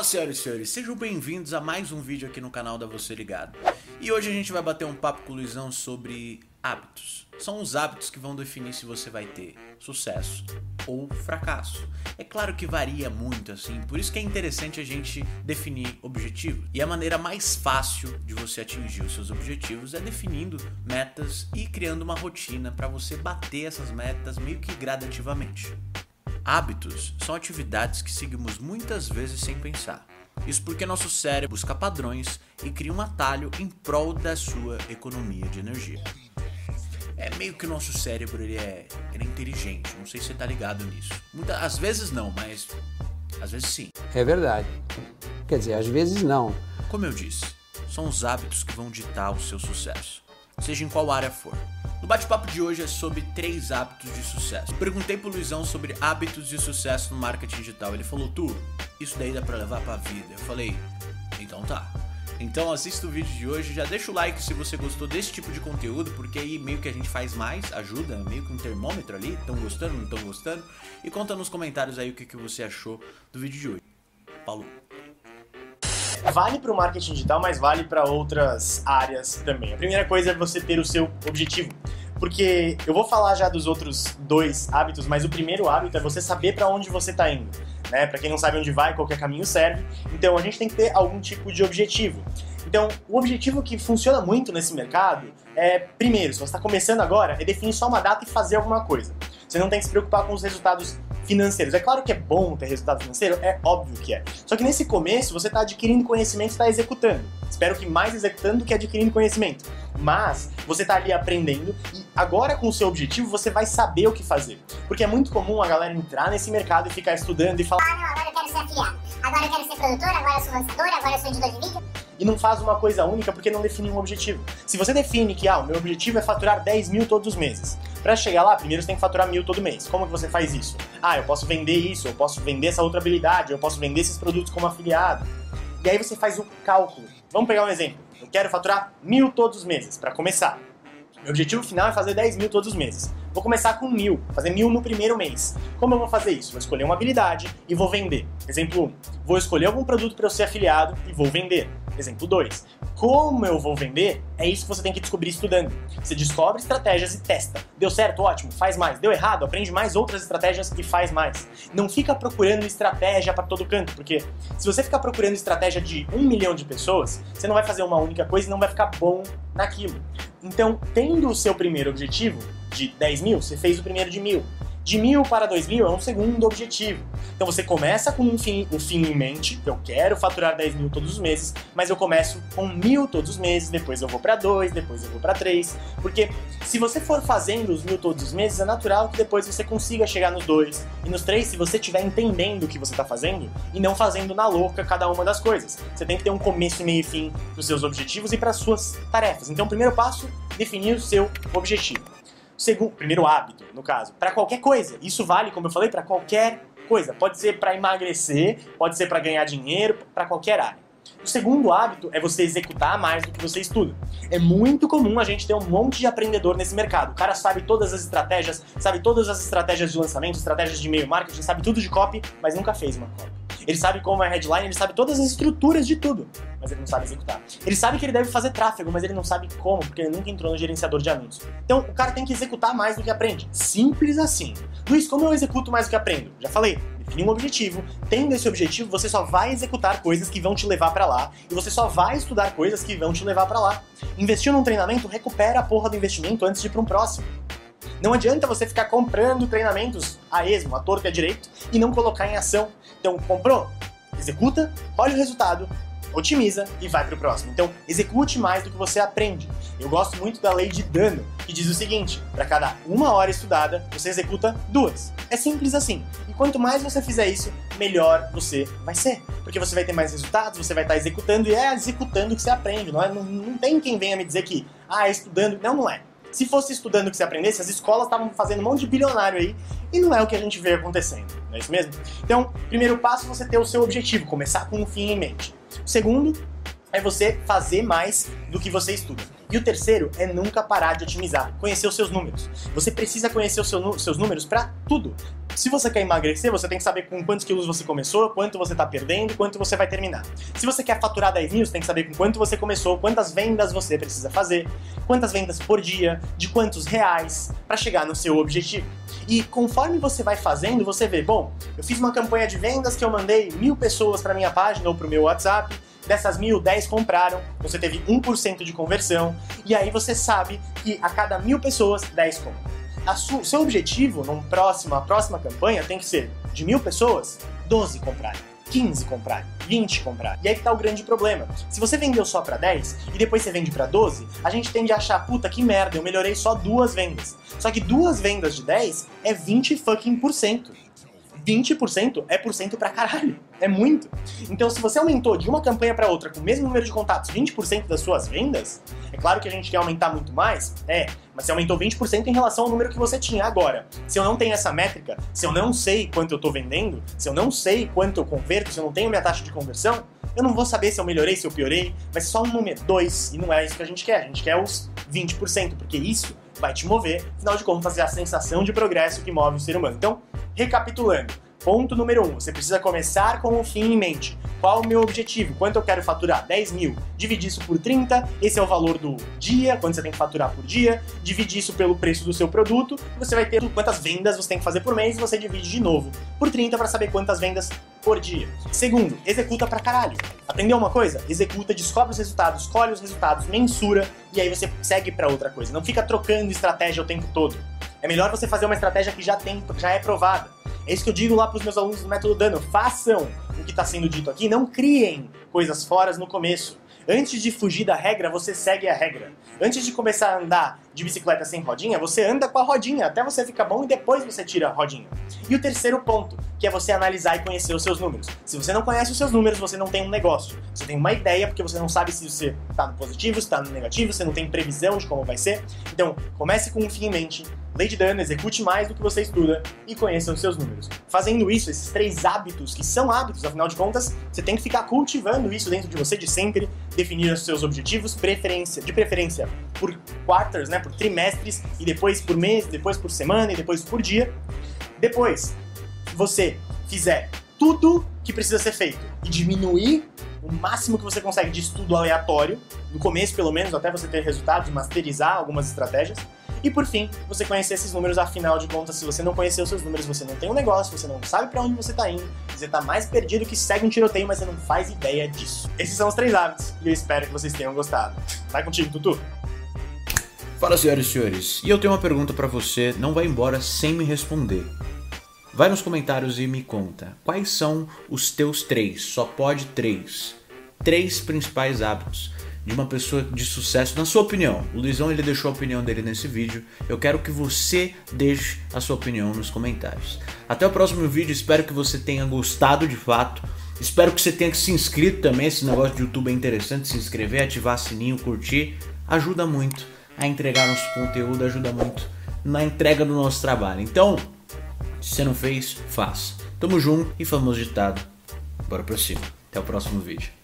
Fala senhoras e senhores, sejam bem-vindos a mais um vídeo aqui no canal da Você Ligado. E hoje a gente vai bater um papo com o Luizão sobre hábitos. São os hábitos que vão definir se você vai ter sucesso ou fracasso. É claro que varia muito assim, por isso que é interessante a gente definir objetivos. E a maneira mais fácil de você atingir os seus objetivos é definindo metas e criando uma rotina para você bater essas metas meio que gradativamente. Hábitos são atividades que seguimos muitas vezes sem pensar. Isso porque nosso cérebro busca padrões e cria um atalho em prol da sua economia de energia. É meio que o nosso cérebro ele é, ele é inteligente, não sei se você tá ligado nisso. Muitas, às vezes não, mas às vezes sim. É verdade. Quer dizer, às vezes não. Como eu disse, são os hábitos que vão ditar o seu sucesso, seja em qual área for. No bate-papo de hoje é sobre três hábitos de sucesso. Perguntei pro Luizão sobre hábitos de sucesso no marketing digital. Ele falou, tu, isso daí dá pra levar pra vida. Eu falei, então tá. Então assista o vídeo de hoje, já deixa o like se você gostou desse tipo de conteúdo, porque aí meio que a gente faz mais, ajuda, meio que um termômetro ali, estão gostando, não estão gostando? E conta nos comentários aí o que, que você achou do vídeo de hoje. Falou! Vale para o marketing digital, mas vale para outras áreas também. A primeira coisa é você ter o seu objetivo. Porque eu vou falar já dos outros dois hábitos, mas o primeiro hábito é você saber para onde você está indo. Né? Para quem não sabe onde vai, qualquer caminho serve. Então a gente tem que ter algum tipo de objetivo. Então, o objetivo que funciona muito nesse mercado é, primeiro, se você está começando agora, é definir só uma data e fazer alguma coisa. Você não tem que se preocupar com os resultados financeiros. É claro que é bom ter resultado financeiro, é óbvio que é. Só que nesse começo você está adquirindo conhecimento e está executando. Espero que mais executando do que adquirindo conhecimento. Mas você está ali aprendendo e agora com o seu objetivo você vai saber o que fazer. Porque é muito comum a galera entrar nesse mercado e ficar estudando e falar: Ah, não, agora eu quero ser afiliado, agora eu quero ser produtor, agora eu sou lançador, agora eu sou editor de vídeo e não faz uma coisa única porque não define um objetivo. Se você define que, ah, o meu objetivo é faturar 10 mil todos os meses, para chegar lá, primeiro você tem que faturar mil todo mês. Como que você faz isso? Ah, eu posso vender isso, eu posso vender essa outra habilidade, eu posso vender esses produtos como afiliado. E aí você faz o cálculo. Vamos pegar um exemplo. Eu quero faturar mil todos os meses, para começar. Meu objetivo final é fazer 10 mil todos os meses. Vou começar com mil, fazer mil no primeiro mês. Como eu vou fazer isso? Vou escolher uma habilidade e vou vender. Exemplo 1. Vou escolher algum produto para eu ser afiliado e vou vender. Exemplo 2. Como eu vou vender? É isso que você tem que descobrir estudando. Você descobre estratégias e testa. Deu certo? Ótimo, faz mais. Deu errado? Aprende mais outras estratégias e faz mais. Não fica procurando estratégia para todo canto, porque se você ficar procurando estratégia de um milhão de pessoas, você não vai fazer uma única coisa e não vai ficar bom naquilo. Então, tendo o seu primeiro objetivo de 10 mil, você fez o primeiro de mil. De mil para dois mil é um segundo objetivo. Então você começa com um fim, um fim em mente, eu quero faturar 10 mil todos os meses, mas eu começo com mil todos os meses, depois eu vou para dois, depois eu vou para três, porque se você for fazendo os mil todos os meses, é natural que depois você consiga chegar nos dois e nos três, se você estiver entendendo o que você está fazendo e não fazendo na louca cada uma das coisas. Você tem que ter um começo, meio e fim para os seus objetivos e para as suas tarefas. Então, o primeiro passo, definir o seu objetivo. Segundo, primeiro hábito, no caso, para qualquer coisa. Isso vale, como eu falei, para qualquer coisa. Pode ser para emagrecer, pode ser para ganhar dinheiro, para qualquer área. O segundo hábito é você executar mais do que você estuda. É muito comum a gente ter um monte de aprendedor nesse mercado. O cara sabe todas as estratégias, sabe todas as estratégias de lançamento, estratégias de e-mail marketing, sabe tudo de copy, mas nunca fez uma copy. Ele sabe como é a headline, ele sabe todas as estruturas de tudo, mas ele não sabe executar. Ele sabe que ele deve fazer tráfego, mas ele não sabe como, porque ele nunca entrou no gerenciador de anúncios. Então, o cara tem que executar mais do que aprende. Simples assim. Luiz, como eu executo mais do que aprendo? Já falei, define um objetivo. Tendo esse objetivo, você só vai executar coisas que vão te levar para lá e você só vai estudar coisas que vão te levar para lá. Investiu num treinamento, recupera a porra do investimento antes de ir para um próximo. Não adianta você ficar comprando treinamentos a esmo, a torta e a direito, e não colocar em ação. Então, comprou? Executa, olha o resultado, otimiza e vai para o próximo. Então, execute mais do que você aprende. Eu gosto muito da lei de dano, que diz o seguinte: para cada uma hora estudada, você executa duas. É simples assim. E quanto mais você fizer isso, melhor você vai ser. Porque você vai ter mais resultados, você vai estar executando e é executando que você aprende. Não, é, não, não tem quem venha me dizer que, ah, é estudando. Não, não é. Se fosse estudando o que você aprendesse, as escolas estavam fazendo um monte de bilionário aí, e não é o que a gente vê acontecendo, não é isso mesmo? Então, primeiro passo é você ter o seu objetivo, começar com um fim em mente. O segundo é você fazer mais do que você estuda. E o terceiro é nunca parar de otimizar, conhecer os seus números. Você precisa conhecer os seu, seus números para tudo. Se você quer emagrecer, você tem que saber com quantos quilos você começou, quanto você está perdendo quanto você vai terminar. Se você quer faturar 10 mil, você tem que saber com quanto você começou, quantas vendas você precisa fazer, quantas vendas por dia, de quantos reais, para chegar no seu objetivo. E conforme você vai fazendo, você vê, bom, eu fiz uma campanha de vendas que eu mandei mil pessoas para minha página ou para o meu WhatsApp, dessas mil, 10 compraram, você teve 1% de conversão, e aí você sabe que a cada mil pessoas, 10 compram. O seu objetivo, numa próxima, próxima campanha, tem que ser de mil pessoas, 12 comprarem. 15 comprarem, 20 comprarem. E aí que tá o grande problema. Se você vendeu só para 10 e depois você vende para 12, a gente tende a achar, puta que merda, eu melhorei só duas vendas. Só que duas vendas de 10 é 20 fucking por cento. 20% é por cento pra caralho. É muito. Então, se você aumentou de uma campanha para outra com o mesmo número de contatos 20% das suas vendas, é claro que a gente quer aumentar muito mais, é, mas você aumentou 20% em relação ao número que você tinha agora. Se eu não tenho essa métrica, se eu não sei quanto eu tô vendendo, se eu não sei quanto eu converto, se eu não tenho minha taxa de conversão, eu não vou saber se eu melhorei, se eu piorei, ser só um número, dois, e não é isso que a gente quer. A gente quer os 20%, porque isso vai te mover, afinal de contas é a sensação de progresso que move o ser humano. Então, recapitulando, Ponto número 1, um, você precisa começar com o fim em mente. Qual o meu objetivo? Quanto eu quero faturar? 10 mil. Divide isso por 30, esse é o valor do dia, quanto você tem que faturar por dia. Divide isso pelo preço do seu produto, você vai ter quantas vendas você tem que fazer por mês e você divide de novo por 30 para saber quantas vendas por dia. Segundo, executa pra caralho. Aprendeu uma coisa? Executa, descobre os resultados, escolhe os resultados, mensura e aí você segue para outra coisa. Não fica trocando estratégia o tempo todo. É melhor você fazer uma estratégia que já tem, já é provada. É isso que eu digo lá para os meus alunos do método Dano. Façam o que está sendo dito aqui, não criem coisas fora no começo. Antes de fugir da regra, você segue a regra. Antes de começar a andar de bicicleta sem rodinha, você anda com a rodinha até você ficar bom e depois você tira a rodinha. E o terceiro ponto, que é você analisar e conhecer os seus números. Se você não conhece os seus números, você não tem um negócio. Você tem uma ideia porque você não sabe se você está no positivo, está no negativo, você não tem previsão de como vai ser. Então, comece com um fim em mente, lei de dano, execute mais do que você estuda e conheça os seus números. Fazendo isso, esses três hábitos, que são hábitos, afinal de contas, você tem que ficar cultivando isso dentro de você de sempre, definir os seus objetivos, preferência, de preferência por quarters, né, por trimestres, e depois por mês, depois por semana e depois por dia. Depois, você fizer tudo que precisa ser feito e diminuir o máximo que você consegue de estudo aleatório, no começo pelo menos, até você ter resultados, masterizar algumas estratégias, e por fim, você conhecer esses números, afinal de contas, se você não conhecer os seus números, você não tem um negócio, você não sabe para onde você tá indo, você tá mais perdido que segue um tiroteio, mas você não faz ideia disso. Esses são os três hábitos e eu espero que vocês tenham gostado. Vai contigo, Tutu! Fala, senhoras e senhores. E eu tenho uma pergunta para você, não vai embora sem me responder. Vai nos comentários e me conta. Quais são os teus três? Só pode três. Três principais hábitos de uma pessoa de sucesso, na sua opinião. O Luizão ele deixou a opinião dele nesse vídeo. Eu quero que você deixe a sua opinião nos comentários. Até o próximo vídeo, espero que você tenha gostado de fato. Espero que você tenha se inscrito também. Esse negócio de YouTube é interessante. Se inscrever, ativar sininho, curtir. Ajuda muito a entregar nosso conteúdo, ajuda muito na entrega do nosso trabalho. Então, se você não fez, faça. Tamo junto e famoso ditado. Bora pra cima. Até o próximo vídeo.